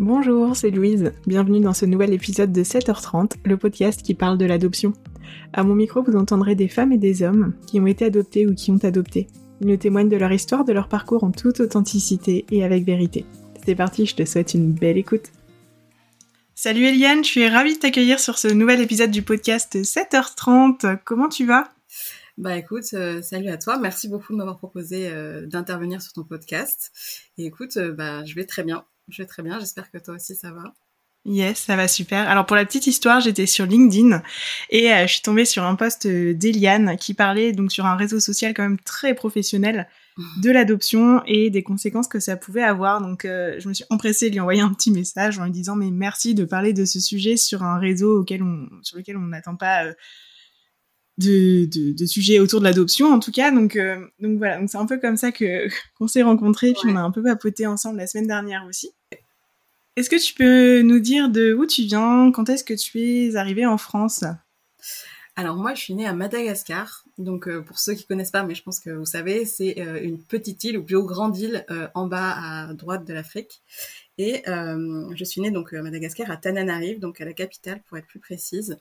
Bonjour, c'est Louise. Bienvenue dans ce nouvel épisode de 7h30, le podcast qui parle de l'adoption. À mon micro, vous entendrez des femmes et des hommes qui ont été adoptés ou qui ont adopté. Ils nous témoignent de leur histoire, de leur parcours en toute authenticité et avec vérité. C'est parti, je te souhaite une belle écoute. Salut Eliane, je suis ravie de t'accueillir sur ce nouvel épisode du podcast 7h30. Comment tu vas? Bah écoute, euh, salut à toi. Merci beaucoup de m'avoir proposé euh, d'intervenir sur ton podcast. Et écoute, euh, bah je vais très bien. Je vais très bien. J'espère que toi aussi ça va. Yes, ça va super. Alors pour la petite histoire, j'étais sur LinkedIn et je suis tombée sur un post d'Eliane qui parlait donc sur un réseau social quand même très professionnel de l'adoption et des conséquences que ça pouvait avoir. Donc je me suis empressée de lui envoyer un petit message en lui disant mais merci de parler de ce sujet sur un réseau auquel on, sur lequel on n'attend pas de, de, de, sujets autour de l'adoption en tout cas. Donc euh, donc voilà. Donc c'est un peu comme ça que qu'on s'est rencontrés puis on a un peu papoté ensemble la semaine dernière aussi. Est-ce que tu peux nous dire de où tu viens? Quand est-ce que tu es arrivée en France? Alors moi je suis née à Madagascar. Donc euh, pour ceux qui connaissent pas mais je pense que vous savez c'est euh, une petite île ou plus grande île en bas à droite de l'Afrique. Et je suis née donc à Madagascar à Tananarive donc à la capitale pour être plus précise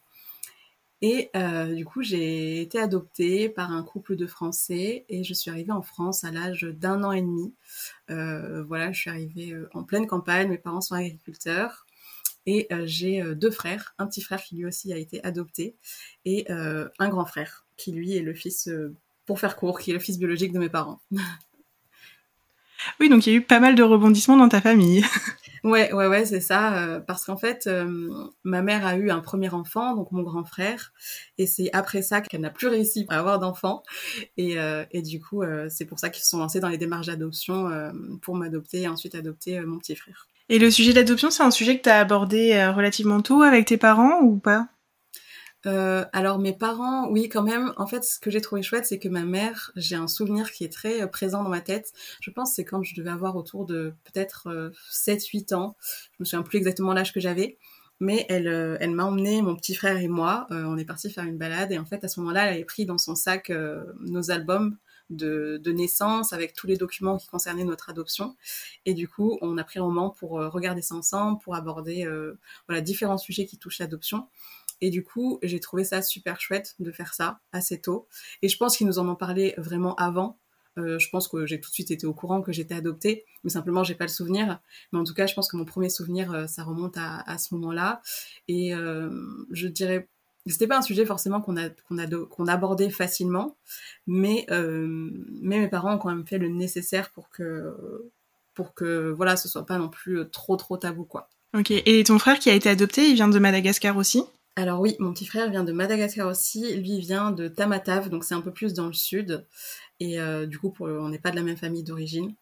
et euh, du coup, j'ai été adoptée par un couple de Français et je suis arrivée en France à l'âge d'un an et demi. Euh, voilà, je suis arrivée euh, en pleine campagne, mes parents sont agriculteurs. Et j'ai deux frères, un petit frère qui lui aussi a été adopté et un grand frère qui lui est le fils, pour faire court, qui est le fils biologique de mes parents. Oui, donc il y a eu pas mal de rebondissements dans ta famille. Ouais, ouais, ouais, c'est ça. Euh, parce qu'en fait, euh, ma mère a eu un premier enfant, donc mon grand frère, et c'est après ça qu'elle n'a plus réussi à avoir d'enfant. Et, euh, et du coup, c'est pour ça qu'ils se sont lancés dans les démarches d'adoption pour m'adopter et ensuite adopter mon petit frère. Et le sujet d'adoption, c'est un sujet que tu as abordé relativement tôt avec tes parents ou pas? Euh, alors mes parents, oui quand même. En fait, ce que j'ai trouvé chouette, c'est que ma mère, j'ai un souvenir qui est très euh, présent dans ma tête. Je pense c'est quand je devais avoir autour de peut-être euh, 7-8 ans. Je me souviens plus exactement l'âge que j'avais. Mais elle, euh, elle m'a emmené, mon petit frère et moi. on est parti faire une balade et en fait à ce moment-là, elle avait pris dans son sac nos albums de, de, naissance avec tous les documents qui concernaient notre adoption. Et du coup, on a pris un moment pour regarder ça ensemble, pour aborder voilà différents sujets qui touchent l'adoption. Et du coup, j'ai trouvé ça super chouette de faire ça assez tôt. Et je pense qu'ils nous en ont parlé vraiment avant. Euh, je pense que j'ai tout de suite été au courant que j'étais adoptée, mais simplement j'ai pas le souvenir. Mais en tout cas, je pense que mon premier souvenir, euh, ça remonte à, ce moment-là. Et euh, je dirais, c'était pas un sujet forcément qu'on abordait facilement, mais mais mes parents ont quand même fait le nécessaire pour que pour que voilà, ce soit pas non plus trop trop tabou quoi. Ok. Et ton frère qui a été adopté, il vient de Madagascar aussi? Alors oui, mon petit frère vient de Madagascar aussi. Lui vient de Tamatave, donc c'est un peu plus dans le sud. Et euh, du coup, pour, on n'est pas de la même famille d'origine.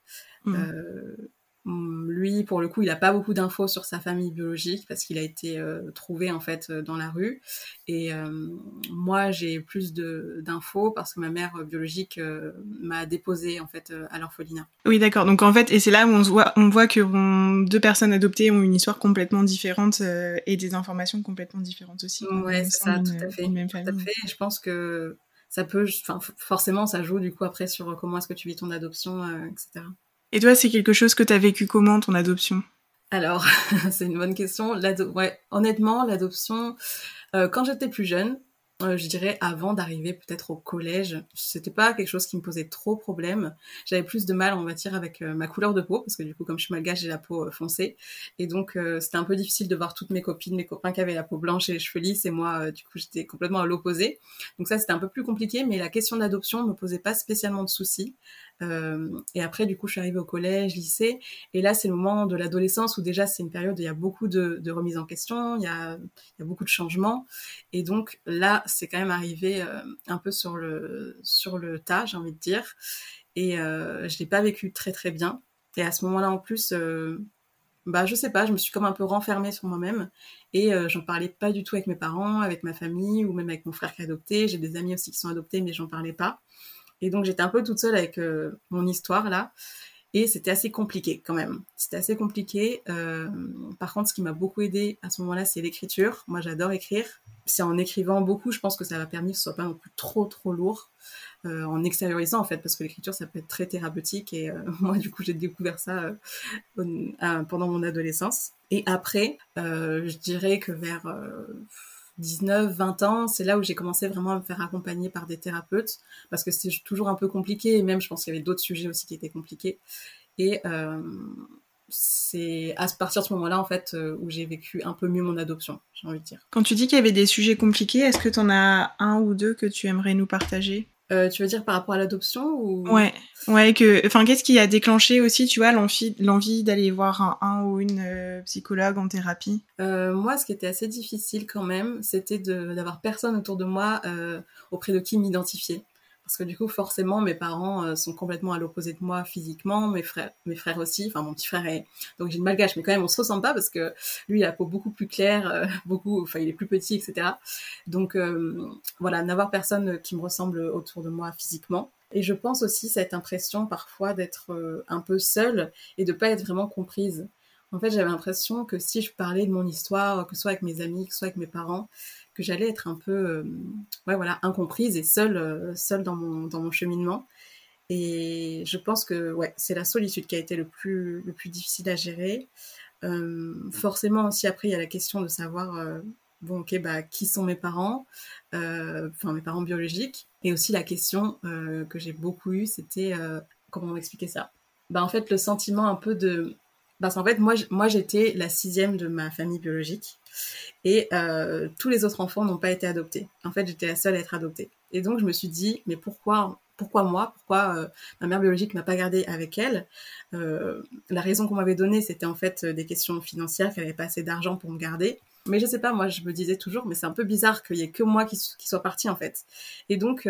Mmh. Euh, lui, pour le coup, il n'a pas beaucoup d'infos sur sa famille biologique parce qu'il a été euh, trouvé en fait euh, dans la rue. Et euh, moi, j'ai plus d'infos parce que ma mère biologique m'a déposé en fait à l'orphelinat. Oui, d'accord. Donc en fait, et c'est là où on voit, on voit que deux personnes adoptées ont une histoire complètement différente et des informations complètement différentes aussi. Ouais, c'est ça, tout à fait. Tout à fait. Je pense que ça peut, enfin, forcément, ça joue du coup après sur comment est-ce que tu vis ton adoption, etc. Et toi, c'est quelque chose que tu as vécu comment, ton adoption? Alors, c'est une bonne question. Honnêtement, l'adoption, euh, quand j'étais plus jeune, euh, je dirais avant d'arriver peut-être au collège, c'était pas quelque chose qui me posait trop problème. J'avais plus de mal, on va dire, avec euh, ma couleur de peau, parce que du coup, comme je suis malgache, j'ai la peau foncée. Et donc, c'était un peu difficile de voir toutes mes copines, mes copains qui avaient la peau blanche et les cheveux lisses, et moi, du coup, j'étais complètement à l'opposé. Donc ça, c'était un peu plus compliqué, mais la question de l'adoption me posait pas spécialement de soucis. Et après, du coup, je suis arrivée au collège, lycée, et là, c'est le moment de l'adolescence où déjà, c'est une période où il y a beaucoup de, de remises en question, il y a, beaucoup de changements. Et donc, là, c'est quand même arrivé euh, un peu sur le, tas, j'ai envie de dire. Et euh, je l'ai pas vécu très très bien. Et à ce moment-là, en plus, euh, bah je sais pas, je me suis comme un peu renfermée sur moi-même et euh, j'en parlais pas du tout avec mes parents, avec ma famille ou même avec mon frère qui est adopté. J'ai des amis aussi qui sont adoptés, mais j'en parlais pas. Et donc j'étais un peu toute seule avec mon histoire là. Et c'était assez compliqué quand même. C'était assez compliqué. Euh, par contre, ce qui m'a beaucoup aidé à ce moment-là, c'est l'écriture. Moi, j'adore écrire. C'est en écrivant beaucoup, je pense que ça m'a permis que ce soit pas non plus trop trop lourd. en extériorisant en fait, parce que l'écriture ça peut être très thérapeutique et moi du coup j'ai découvert ça pendant mon adolescence. Et après, je dirais que vers 19, 20 ans, c'est là où j'ai commencé vraiment à me faire accompagner par des thérapeutes, parce que c'était toujours un peu compliqué, et même je pense qu'il y avait d'autres sujets aussi qui étaient compliqués. Et euh, c'est à partir de ce moment-là, en fait, euh, où j'ai vécu un peu mieux mon adoption, j'ai envie de dire. Quand tu dis qu'il y avait des sujets compliqués, est-ce que tu en as un ou deux que tu aimerais nous partager? Euh, tu veux dire par rapport à l'adoption ou? Ouais, ouais que, enfin, qu'est-ce qui a déclenché aussi, tu vois, l'envie, d'aller voir un, ou une euh, psychologue en thérapie? Euh, Moi, ce qui était assez difficile quand même, c'était d'avoir personne autour de moi auprès de qui m'identifier parce que du coup forcément mes parents euh, sont complètement à l'opposé de moi physiquement, mes frères, mes frères aussi, enfin mon petit frère est donc j'ai une malgache, mais quand même on se ressemble pas parce que lui il a la peau beaucoup plus claire, euh, beaucoup, enfin il est plus petit, etc. Donc euh, voilà, n'avoir personne qui me ressemble autour de moi physiquement. Et je pense aussi cette impression parfois d'être un peu seule et de pas être vraiment comprise. En fait, j'avais l'impression que si je parlais de mon histoire, que ce soit avec mes amis, que ce soit avec mes parents, j'allais être un peu euh, ouais, voilà, incomprise et seule, euh, seule dans, mon, dans mon cheminement. Et je pense que ouais, c'est la solitude qui a été le plus, le plus difficile à gérer. Euh, forcément aussi après il y a la question de savoir bon ok bah qui sont mes parents, enfin mes parents biologiques, et aussi la question que j'ai beaucoup eue c'était comment expliquer ça? Bah en fait le sentiment un peu de parce qu'en fait moi j'étais la sixième de ma famille biologique et euh, tous les autres enfants n'ont pas été adoptés. En fait, j'étais la seule à être adoptée. Et donc, je me suis dit, mais pourquoi, pourquoi moi? Pourquoi euh, ma mère biologique m'a pas gardée avec elle? Euh, La raison qu'on m'avait donnée, c'était en fait des questions financières, qu'elle avait pas assez d'argent pour me garder. Mais je sais pas, moi, je me disais toujours, mais c'est un peu bizarre qu'il y ait que moi qui soit partie, en fait. Et donc,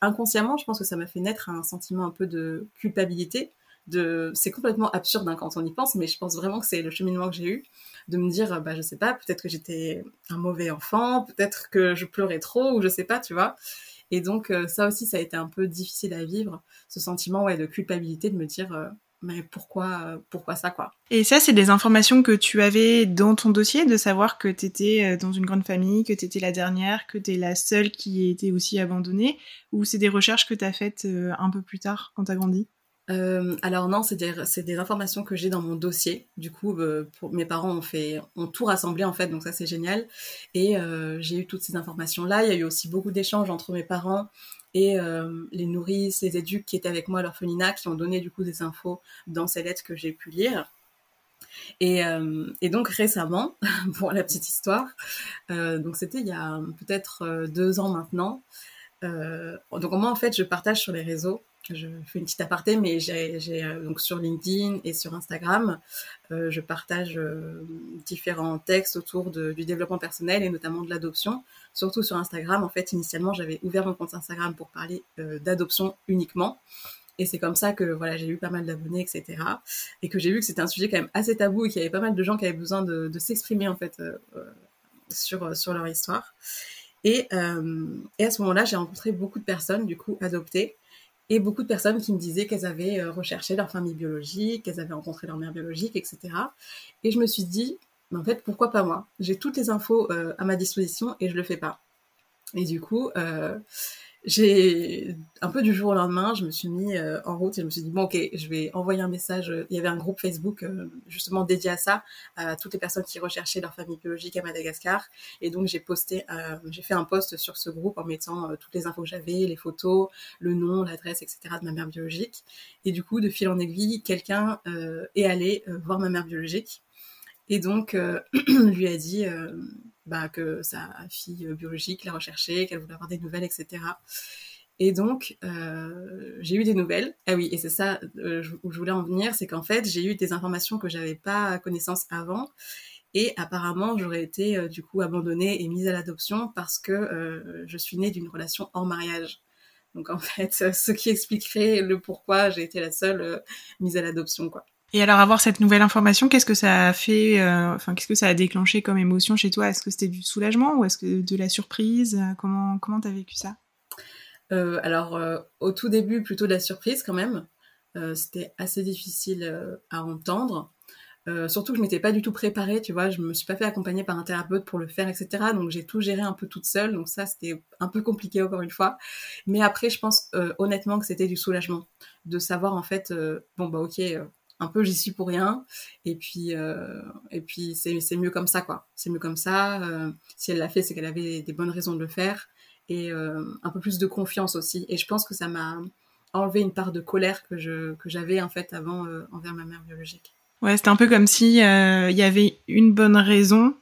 inconsciemment, je pense que ça m'a fait naître un sentiment un peu de culpabilité. De... C'est complètement absurde hein, quand on y pense, mais je pense vraiment que c'est le cheminement que j'ai eu de me dire, bah, je sais pas, peut-être que j'étais un mauvais enfant, peut-être que je pleurais trop, ou je sais pas, tu vois. Et donc, euh, ça aussi, ça a été un peu difficile à vivre, ce sentiment ouais, de culpabilité de me dire, euh, mais pourquoi, euh, pourquoi ça, quoi. Et ça, c'est des informations que tu avais dans ton dossier, de savoir que tu étais dans une grande famille, que tu étais la dernière, que tu es la seule qui a été aussi abandonnée, ou c'est des recherches que tu as faites un peu plus tard, quand tu as grandi? Euh, alors non, c'est des, des, informations que j'ai dans mon dossier. Du coup, euh, mes parents ont fait, ont tout rassemblé en fait, donc ça c'est génial. Et euh, j'ai eu toutes ces informations là. Il y a eu aussi beaucoup d'échanges entre mes parents et les nourrices, les éduques qui étaient avec moi à l'orphelinat, qui ont donné du coup des infos dans ces lettres que j'ai pu lire. Et, donc récemment, pour la petite histoire, donc c'était il y a peut-être deux ans maintenant. donc moi en fait, je partage sur les réseaux je fais une petite aparté, mais j'ai euh, donc sur LinkedIn et sur Instagram, euh, je partage euh, différents textes autour du développement personnel et notamment de l'adoption. Surtout sur Instagram, en fait, initialement, j'avais ouvert mon compte Instagram pour parler d'adoption uniquement. Et c'est comme ça que voilà, j'ai eu pas mal d'abonnés, etc. Et que j'ai vu que c'était un sujet quand même assez tabou et qu'il y avait pas mal de gens qui avaient besoin de, de s'exprimer en fait sur, sur leur histoire. Et, et à ce moment-là, j'ai rencontré beaucoup de personnes du coup adoptées et beaucoup de personnes qui me disaient qu'elles avaient euh, recherché leur famille biologique, qu'elles avaient rencontré leur mère biologique, etc. Et je me suis dit, en fait, pourquoi pas moi? J'ai toutes les infos euh, à ma disposition et je le fais pas. Et du coup, euh, j'ai un peu du jour au lendemain, je me suis mis euh, en route et je me suis dit bon ok, je vais envoyer un message. Il y avait un groupe Facebook euh, justement dédié à ça, à toutes les personnes qui recherchaient leur famille biologique à Madagascar. Et donc j'ai posté, euh, j'ai fait un post sur ce groupe en mettant toutes les infos que j'avais, les photos, le nom, l'adresse, etc. de ma mère biologique. Et du coup, de fil en aiguille, quelqu'un est allé voir ma mère biologique et donc lui a dit bah, que sa fille biologique l'a recherché, qu'elle voulait avoir des nouvelles, etc. Et donc, euh, j'ai eu des nouvelles. Ah oui, et c'est ça euh, où je voulais en venir, c'est qu'en fait, j'ai eu des informations que j'avais pas connaissance avant. Et apparemment, j'aurais été euh, du coup abandonnée et mise à l'adoption parce que je suis née d'une relation hors mariage. Donc en fait, ce qui expliquerait le pourquoi j'ai été la seule mise à l'adoption, quoi. Et alors avoir cette nouvelle information, qu'est-ce que ça a fait, euh, enfin qu'est-ce que ça a déclenché comme émotion chez toi? Est-ce que c'était du soulagement ou est-ce que de la surprise? Comment comment t'as vécu ça? Euh, Alors euh, au tout début plutôt de la surprise quand même. c'était assez difficile à entendre. Euh, surtout que je m'étais pas du tout préparée, tu vois, je me suis pas fait accompagner par un thérapeute pour le faire, etc. Donc j'ai tout géré un peu toute seule, donc ça c'était un peu compliqué encore une fois. Mais après, je pense euh, honnêtement que c'était du soulagement de savoir en fait, euh, bon bah ok, un peu j'y suis pour rien, et puis et puis c'est c'est mieux comme ça quoi, c'est mieux comme ça. si elle l'a fait, c'est qu'elle avait des bonnes raisons de le faire et un peu plus de confiance aussi. Et je pense que ça m'a enlevé une part de colère que je que j'avais en fait avant envers ma mère biologique. Ouais, c'était un peu comme si il euh, y avait une bonne raison,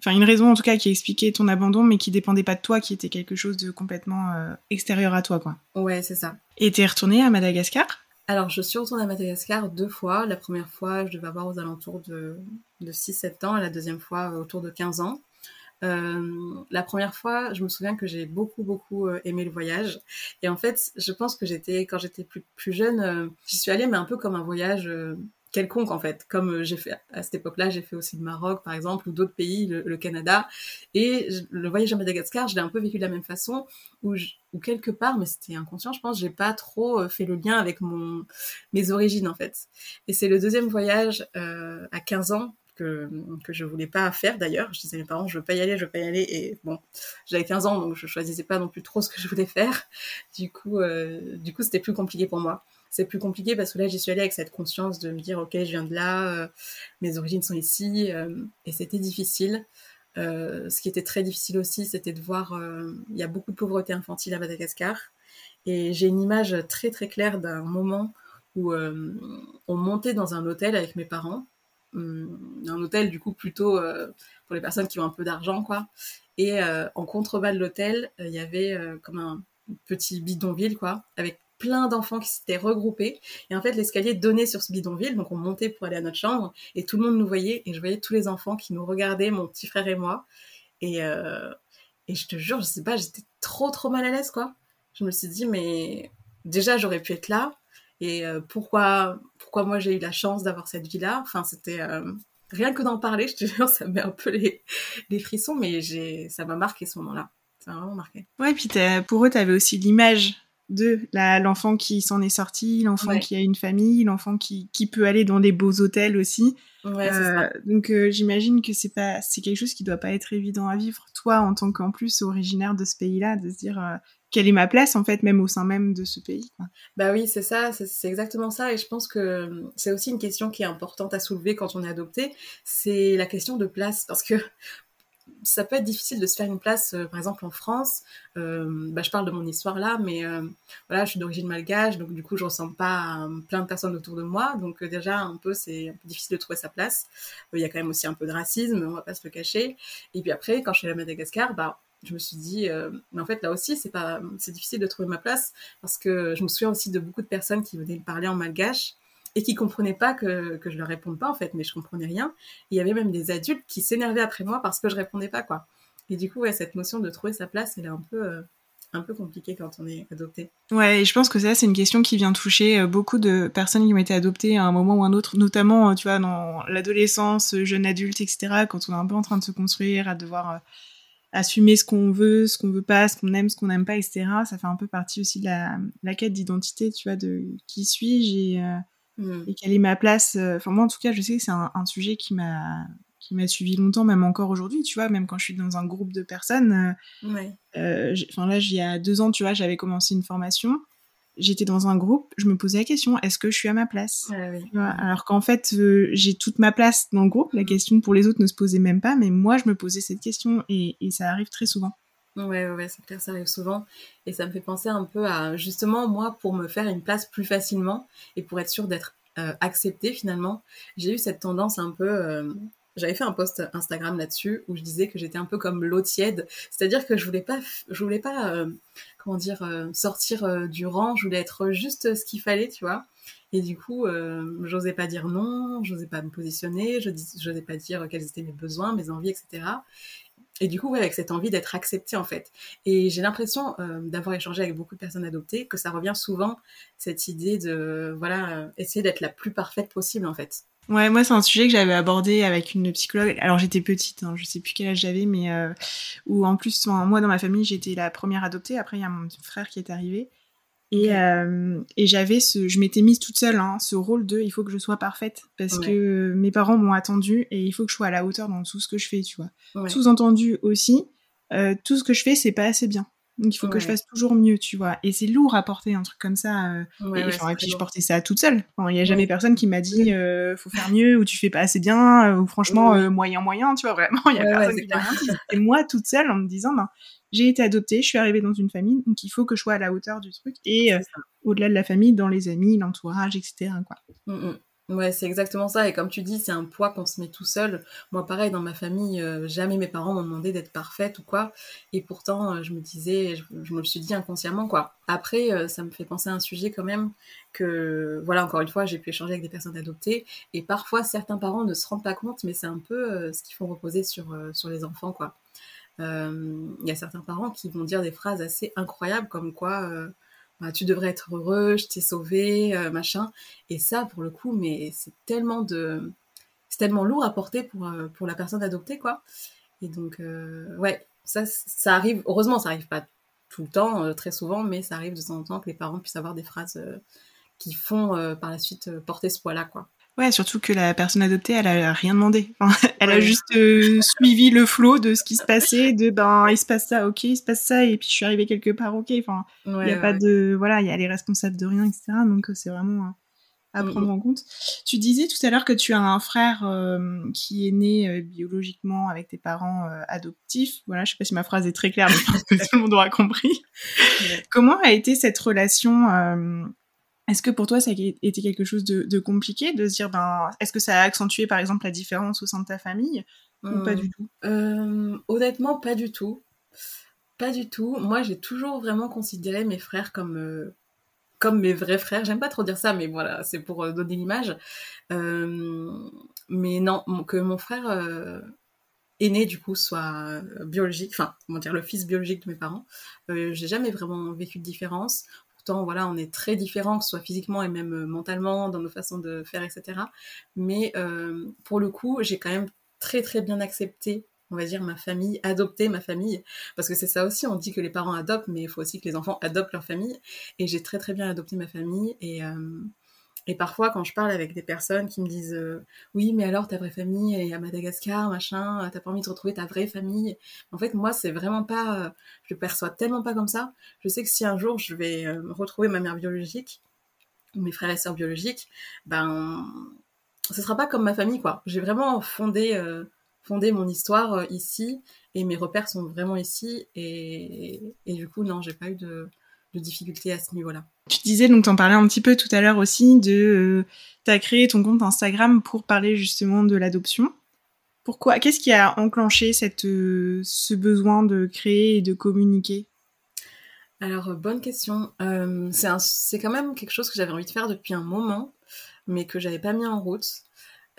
enfin une raison en tout cas qui expliquait ton abandon, mais qui dépendait pas de toi, qui était quelque chose de complètement euh, extérieur à toi, quoi. Ouais, c'est ça. Et t'es retournée à Madagascar? Alors, je suis retournée à Madagascar deux fois. La première fois, je devais avoir aux alentours de, de 6-7 ans, et la deuxième fois, euh, autour de 15 ans. Euh, la première fois, je me souviens que j'ai beaucoup beaucoup aimé le voyage. Et en fait, je pense que j'étais quand j'étais plus plus jeune, euh, j'y suis allée mais un peu comme un voyage quelconque en fait. Comme euh, j'ai fait à cette époque-là, j'ai fait aussi le Maroc par exemple ou d'autres pays, le, Canada. Et le voyage à Madagascar, je l'ai un peu vécu de la même façon, où, quelque part, mais c'était inconscient, je pense, j'ai pas trop euh, fait le lien avec mon mes origines en fait. Et c'est le deuxième voyage euh, à 15 ans que, que je voulais pas faire d'ailleurs. Je disais à mes parents, je veux pas y aller, je veux pas y aller. Et bon, j'avais 15 ans, donc je choisissais pas non plus trop ce que je voulais faire. Du coup, du coup, c'était plus compliqué pour moi c'est plus compliqué parce que là j'y suis allée avec cette conscience de me dire ok je viens de là, euh, mes origines sont ici euh, et c'était difficile. Euh, ce qui était très difficile aussi, c'était de voir, il y a beaucoup de pauvreté infantile à Madagascar et j'ai une image très très claire d'un moment où on montait dans un hôtel avec mes parents, hum, un hôtel du coup plutôt pour les personnes qui ont un peu d'argent quoi. Et en contrebas de l'hôtel, il y avait comme un petit bidonville quoi, avec plein d'enfants qui s'étaient regroupés. Et en fait, l'escalier donnait sur ce bidonville, donc on montait pour aller à notre chambre, et tout le monde nous voyait, et je voyais tous les enfants qui nous regardaient, mon petit frère et moi. Et, euh, et je te jure, je sais pas, j'étais trop trop mal à l'aise, quoi. Je me suis dit, mais déjà, j'aurais pu être là, et euh, pourquoi, pourquoi moi j'ai eu la chance d'avoir cette vie-là? Enfin, c'était... Euh, rien que d'en parler, je te jure, ça me met un peu les, frissons, mais ça m'a marqué ce moment-là. Ça m'a vraiment marqué. Ouais, puis pour eux, tu avais aussi l'image de l'enfant qui s'en est sorti, l'enfant qui a une famille, l'enfant qui, qui peut aller dans des beaux hôtels aussi. Ouais, euh, donc euh, j'imagine que c'est pas c'est quelque chose qui doit pas être évident à vivre. Toi, en tant qu'en plus originaire de ce pays-là, de se dire euh, quelle est ma place en fait, même au sein même de ce pays. Quoi. Bah oui, c'est ça, c'est exactement ça. Et je pense que c'est aussi une question qui est importante à soulever quand on est adopté, c'est la question de place, parce que ça peut être difficile de se faire une place, euh, par exemple en France. Euh, bah, je parle de mon histoire là, mais euh, voilà, je suis d'origine malgache, donc du coup, je ressemble pas à plein de personnes autour de moi. Donc déjà, un peu, c'est difficile de trouver sa place. Il y a quand même aussi un peu de racisme, on va pas se le cacher. Et puis après, quand je suis à Madagascar, bah je me suis dit, mais en fait là aussi c'est pas, c'est difficile de trouver ma place parce que je me souviens aussi de beaucoup de personnes qui venaient me parler en malgache et qui comprenaient pas que, que je leur réponde pas en fait, mais je comprenais rien. il y avait même des adultes qui s'énervaient après moi parce que je répondais pas quoi. Et du coup, ouais, cette notion de trouver sa place, elle est un peu euh, un peu compliquée quand on est adopté. Ouais, et je pense que ça, c'est une question qui vient toucher euh, beaucoup de personnes qui ont été adoptées à un moment ou un autre, notamment, euh, tu vois, dans l'adolescence, jeune adulte, etc., quand on est un peu en train de se construire, à devoir assumer ce qu'on veut, ce qu'on veut pas, ce qu'on aime, ce qu'on n'aime pas, etc. Ça fait un peu partie aussi de la, la quête d'identité, tu vois, de qui suis-je et Mm. et quelle est ma place. Euh, enfin, moi, en tout cas, je sais que c'est un, sujet qui m'a qui m'a suivi longtemps, même encore aujourd'hui, tu vois, même quand je suis dans un groupe de personnes. Euh, euh enfin là, il y a deux ans, tu vois, j'avais commencé une formation. J'étais dans un groupe, je me posais la question est-ce que je suis à ma place? Ah Alors qu'en fait, euh, j'ai toute ma place dans le groupe. La mm. question pour les autres ne se posait même pas, mais moi, je me posais cette question et, et ça arrive très souvent. Ouais, ouais, c'est clair, ça arrive souvent. Et ça me fait penser un peu à, justement, moi, pour me faire une place plus facilement et pour être sûre d'être euh, acceptée finalement, j'ai eu cette tendance un peu... Euh, j'avais fait un post Instagram là-dessus où je disais que j'étais un peu comme l'eau tiède, c'est-à-dire que je voulais pas, je voulais pas, euh, comment dire, sortir du rang, je voulais être juste ce qu'il fallait, tu vois. Et du coup, j'osais pas dire non, j'osais pas me positionner, je j'osais pas dire quels étaient mes besoins, mes envies, etc et du coup, avec cette envie d'être acceptée en fait. Et j'ai l'impression euh, d'avoir échangé avec beaucoup de personnes adoptées que ça revient souvent cette idée de voilà euh, essayer d'être la plus parfaite possible en fait. Ouais, moi c'est un sujet que j'avais abordé avec une psychologue. Alors j'étais petite, hein, je sais plus quel âge j'avais, mais euh, où en plus moi dans ma famille j'étais la première adoptée. Après il y a mon frère qui est arrivé Et, euh, et j'avais ce, je m'étais mise toute seule, hein, ce rôle de, il faut que je sois parfaite parce que mes parents m'ont attendu et il faut que je sois à la hauteur dans tout ce que je fais, tu vois. Sous-entendu aussi, euh, tout ce que je fais, c'est pas assez bien. Donc il faut que je fasse toujours mieux, tu vois. Et c'est lourd à porter un truc comme ça. Euh, et, puis je portais ça toute seule. Il n'y a jamais personne qui m'a dit euh, faut faire mieux ou tu fais pas assez bien ou franchement moyen moyen, tu vois. Vraiment, il y a personne qui m'a rien dit. Et moi toute seule en me disant ben j'ai été adoptée, je suis arrivée dans une famille, donc il faut que je sois à la hauteur du truc et au-delà de la famille, dans les amis, l'entourage, etc. Quoi. Mmh, mmh. Ouais, c'est exactement ça. Et comme tu dis, c'est un poids qu'on se met tout seul. Moi, pareil, dans ma famille, euh, jamais mes parents m'ont demandé d'être parfaite ou quoi. Et pourtant, euh, je me disais, je, me le suis dit inconsciemment, quoi. Après, euh, ça me fait penser à un sujet quand même que, voilà, encore une fois, j'ai pu échanger avec des personnes adoptées. Et parfois, certains parents ne se rendent pas compte, mais c'est un peu ce qu'ils font reposer sur, sur les enfants, quoi. Il y a certains parents qui vont dire des phrases assez incroyables comme quoi bah, tu devrais être heureux, je t'ai sauvé, euh, machin. Et ça, pour le coup, mais c'est tellement de, c'est tellement lourd à porter pour euh, pour la personne adoptée, quoi. Et donc, euh, ouais, ça, ça arrive. Heureusement, ça arrive pas tout le temps, très souvent, mais ça arrive de temps en temps que les parents puissent avoir des phrases qui font par la suite porter ce poids-là, quoi. Ouais, surtout que la personne adoptée, elle a rien demandé. elle a juste euh, suivi le flot de ce qui se passait, de ben il se passe ça, ok, il se passe ça, et puis je suis arrivée quelque part, ok. Enfin, il y a pas de, voilà, il y a les responsables de rien, etc. Donc euh, c'est vraiment euh, à prendre en compte. Tu disais tout à l'heure que tu as un frère qui est né biologiquement avec tes parents adoptifs. Voilà, je sais pas si ma phrase est très claire, mais je pense que tout le monde aura compris. Comment a été cette relation est-ce que pour toi, ça a été quelque chose de, compliqué de se dire, ben, est-ce que ça a accentué par exemple la différence au sein de ta famille ou pas du tout? euh, Honnêtement, pas du tout. Pas du tout. Moi, j'ai toujours vraiment considéré mes frères comme, euh, comme mes vrais frères. J'aime pas trop dire ça, mais voilà, c'est pour euh, donner l'image. mais non, que mon frère aîné du coup soit biologique, enfin comment dire le fils biologique de mes parents. j'ai jamais vraiment vécu de différence voilà, on est très différents, que ce soit physiquement et même euh, mentalement, dans nos façons de faire, etc. Mais euh, pour le coup, j'ai quand même très très bien accepté on va dire ma famille, adopté ma famille, parce que c'est ça aussi, on dit que les parents adoptent, mais il faut aussi que les enfants adoptent leur famille, et j'ai très très bien adopté ma famille, et, euh, et parfois, quand je parle avec des personnes qui me disent euh, Oui, mais alors ta vraie famille, est à Madagascar, machin, t'as pas envie de retrouver ta vraie famille? En fait, moi, c'est vraiment pas. Euh, je le perçois tellement pas comme ça. Je sais que si un jour je vais euh, retrouver ma mère biologique, ou mes frères et sœurs biologiques, ben. Ce sera pas comme ma famille, quoi. J'ai vraiment fondé, fondé mon histoire ici, et mes repères sont vraiment ici, et, et du coup, non, j'ai pas eu de de difficultés à ce niveau-là. Tu disais, donc t'en parlais un petit peu tout à l'heure aussi, de euh, t'as créé ton compte Instagram pour parler justement de l'adoption. Pourquoi Qu'est-ce qui a enclenché cette, euh, ce besoin de créer et de communiquer? Alors, euh, bonne question. c'est quand même quelque chose que j'avais envie de faire depuis un moment, mais que j'avais pas mis en route.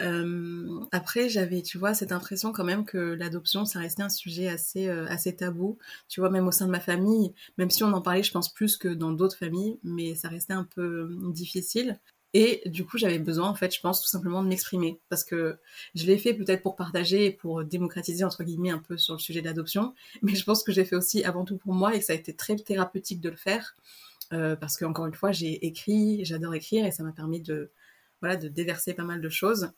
Euh, après, j'avais, tu vois, cette impression quand même que l'adoption, ça restait un sujet assez, euh, assez tabou. Tu vois, même au sein de ma famille, même si on en parlait, je pense plus que dans d'autres familles, mais ça restait un peu euh, difficile. Et du coup, j'avais besoin, en fait, je pense tout simplement de m'exprimer. Parce que je l'ai fait peut-être pour partager et pour démocratiser, entre guillemets, un peu sur le sujet de l'adoption. Mais je pense que j'ai fait aussi avant tout pour moi et que ça a été très thérapeutique de le faire. Parce que, encore une fois, j'ai écrit, j'adore écrire et ça m'a permis de, voilà, de déverser pas mal de choses.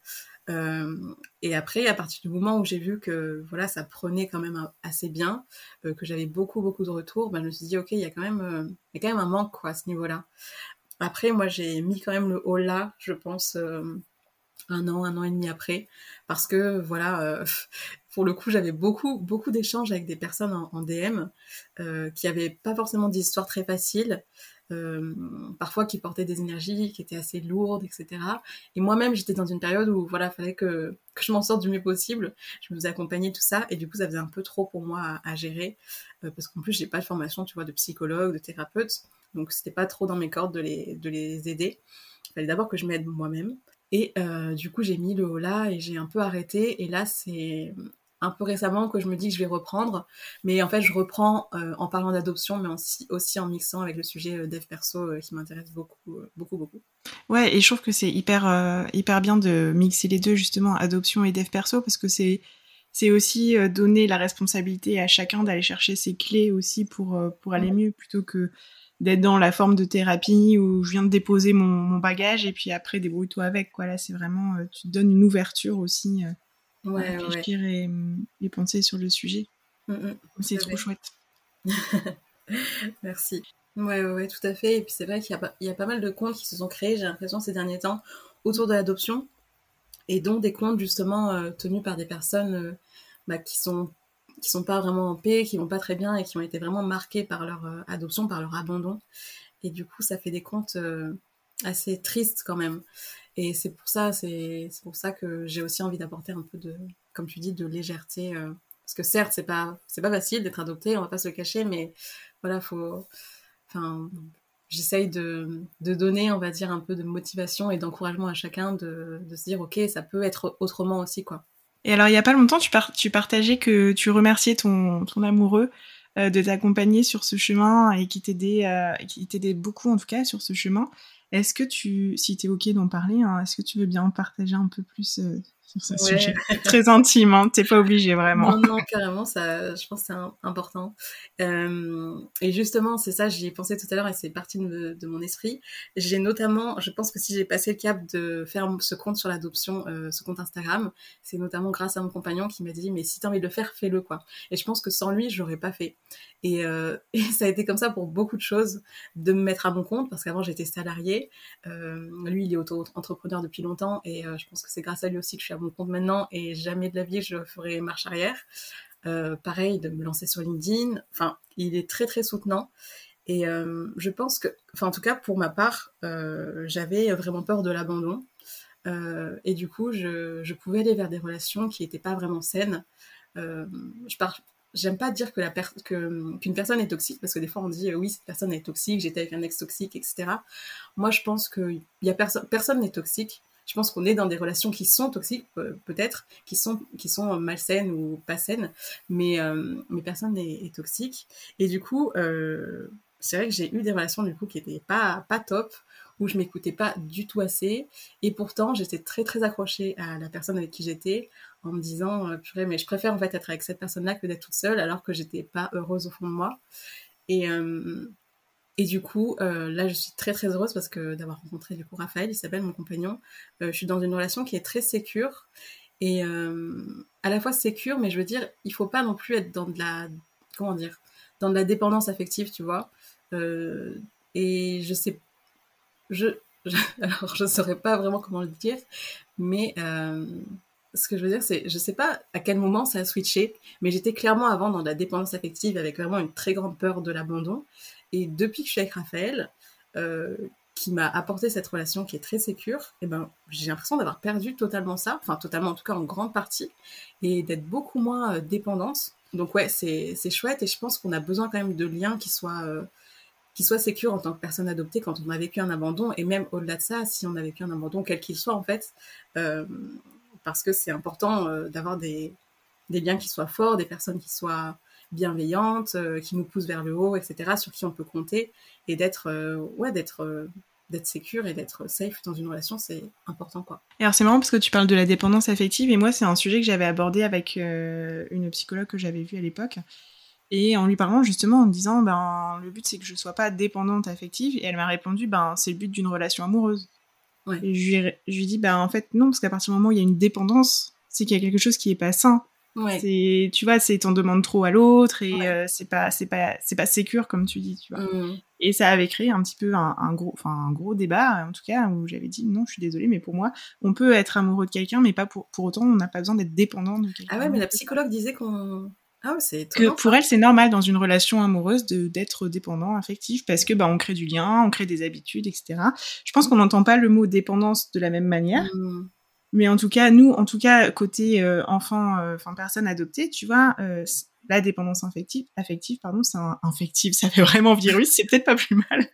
Euh, et après, à partir du moment où j'ai vu que voilà, ça prenait quand même assez bien, euh, que j'avais beaucoup beaucoup de retours, ben, je me suis dit ok, il y a quand même, euh, un manque quoi à ce niveau-là. Après, moi, j'ai mis quand même le haut là, je pense, un an, un an et demi après, parce que voilà, pour le coup, j'avais beaucoup beaucoup d'échanges avec des personnes en, DM qui avaient pas forcément des histoires très faciles. Euh, parfois qui portaient des énergies qui étaient assez lourdes, etc. Et moi-même, j'étais dans une période où voilà, fallait que, je m'en sorte du mieux possible. Je me faisais accompagner tout ça, et du coup, ça faisait un peu trop pour moi à, gérer, euh, parce qu'en plus, j'ai pas de formation, tu vois, de psychologue, de thérapeute, donc c'était pas trop dans mes cordes de les, de les aider. Il fallait d'abord que je m'aide moi-même. Et euh, du coup, j'ai mis le haut là et j'ai un peu arrêté. Et là, c'est un peu récemment que je me dis que je vais reprendre. Mais en fait, je reprends euh, en parlant d'adoption, mais aussi, aussi en mixant avec le sujet euh, dev perso euh, qui m'intéresse beaucoup, beaucoup, beaucoup. Ouais, et je trouve que c'est hyper, hyper bien de mixer les deux, justement, adoption et dev perso, parce que c'est c'est aussi donner la responsabilité à chacun d'aller chercher ses clés aussi pour, pour aller mieux, plutôt que d'être dans la forme de thérapie où je viens de déposer mon, mon bagage et puis après débrouille-toi avec quoi là c'est vraiment tu te donnes une ouverture aussi ouais, à réfléchir et, et, penser sur le sujet. Mm, mm, c'est trop chouette. Merci. Ouais, ouais, tout à fait. Et puis c'est vrai qu'il y, y, a pas mal de comptes qui se sont créés j'ai l'impression ces derniers temps autour de l'adoption. Et dont des comptes justement euh, tenus par des personnes euh, bah, qui sont qui sont pas vraiment en paix, qui vont pas très bien et qui ont été vraiment marqués par leur euh, adoption, par leur abandon. Et du coup, ça fait des comptes assez tristes quand même. Et c'est pour ça, c'est pour ça que j'ai aussi envie d'apporter un peu de, comme tu dis, de légèreté. parce que certes, c'est pas pas facile d'être adopté, on va pas se le cacher, mais voilà, faut, enfin, j'essaye de, de, donner, on va dire, un peu de motivation et d'encouragement à chacun de, de, se dire, ok, ça peut être autrement aussi, quoi. Et alors, il y a pas longtemps, tu, par tu partageais que tu remerciais ton, amoureux euh, de t'accompagner sur ce chemin et qui t'aidait, euh, qui beaucoup, en tout cas, sur ce chemin. Est-ce que tu, si tu es OK d'en parler, hein, est-ce que tu veux bien partager un peu plus euh, sur ce sujet très intime, hein, t'es pas obligé vraiment. Non, non, carrément, ça, je pense que c'est important. Euh, et justement, c'est ça, j'y ai pensé tout à l'heure et c'est parti de, de, mon esprit. J'ai notamment, je pense que si j'ai passé le cap de faire ce compte sur l'adoption, euh, ce compte Instagram, c'est notamment grâce à mon compagnon qui m'a dit, mais si t'as envie de le faire, fais-le, quoi. Et je pense que sans lui, j'aurais pas fait. Et, euh, et, ça a été comme ça pour beaucoup de choses, de me mettre à mon compte, parce qu'avant j'étais salariée. Lui, il est auto-entrepreneur depuis longtemps, et je pense que c'est grâce à lui aussi que je suis à mon compte maintenant, et jamais de la vie je ferai marche arrière. Euh, pareil, de me lancer sur LinkedIn. Enfin, il est très très soutenant. Et euh, je pense que, enfin en tout cas pour ma part, euh, j'avais vraiment peur de l'abandon. et du coup, je, je, pouvais aller vers des relations qui n'étaient pas vraiment saines. je, j'aime pas dire que la que qu'une personne est toxique parce que des fois on dit oui cette personne est toxique j'étais avec un ex toxique etc moi je pense que y a personne personne n'est toxique je pense qu'on est dans des relations qui sont toxiques peut-être qui sont qui sont malsaines ou pas saines mais euh, mais personne n'est toxique. Et du coup euh, c'est vrai que j'ai eu des relations du coup qui étaient pas pas top où je m'écoutais pas du tout assez. Et pourtant j'étais très très accrochée à la personne avec qui j'étais en me disant euh, purée mais je préfère en fait être avec cette personne là que d'être toute seule alors que j'étais pas heureuse au fond de moi. Et euh, et du coup euh, là je suis très très heureuse parce que d'avoir rencontré du coup Raphaël il s'appelle mon compagnon je suis dans une relation qui est très sécure et à la fois sécure mais je veux dire il faut pas non plus être dans de la comment dire dans de la dépendance affective tu vois et je sais je, je alors je saurais pas vraiment comment le dire mais ce que je veux dire, c'est, je sais pas à quel moment ça a switché, mais j'étais clairement avant dans la dépendance affective avec vraiment une très grande peur de l'abandon. Et depuis que je suis avec Raphaël, euh, qui m'a apporté cette relation qui est très sécure, eh ben, j'ai l'impression d'avoir perdu totalement ça, enfin totalement en tout cas en grande partie, et d'être beaucoup moins euh, dépendante. Donc ouais, c'est, chouette et je pense qu'on a besoin quand même de liens qui soient euh, soient sécures en tant que personne adoptée quand on a vécu un abandon et même au-delà de ça, si on a vécu un abandon quel qu'il soit en fait, euh, parce que c'est important euh, d'avoir des, des liens qui soient forts, des personnes qui soient bienveillantes, euh, qui nous poussent vers le haut, etc., sur qui on peut compter, et d'être euh, ouais, d'être d'être sécure et d'être safe dans une relation, c'est important quoi. Et alors c'est marrant parce que tu parles de la dépendance affective et moi c'est un sujet que j'avais abordé avec une psychologue que j'avais vue à l'époque et en lui parlant justement en me disant ben le but c'est que je sois pas dépendante affective et elle m'a répondu ben c'est le but d'une relation amoureuse. Et je lui, je lui dis, bah, en fait, non, parce qu'à partir du moment où il y a une dépendance, c'est qu'il y a quelque chose qui est pas sain. Ouais. C'est, tu vois, c'est t'en demandes trop à l'autre et euh, c'est pas, c'est pas, c'est pas sécure comme tu dis, tu vois. Mmh. Et ça avait créé un petit peu un, un, gros, enfin un gros débat en tout cas où j'avais dit non, je suis désolée, mais pour moi, on peut être amoureux de quelqu'un, mais pas pour, pour autant, on n'a pas besoin d'être dépendant de quelqu'un. Ah ouais, mais la psychologue disait qu'on ah ouais, c'est que pour elle c'est normal dans une relation amoureuse de d'être dépendant affectif parce que bah on crée du lien, on crée des habitudes, etc. Je pense qu'on n'entend pas le mot dépendance de la même manière, mmh. Mais en tout cas nous, en tout cas côté euh, enfant, euh, enfin personne adoptée, tu vois, euh, la dépendance affective, affective pardon, c'est un infective, ça fait vraiment virus, c'est peut-être pas plus mal.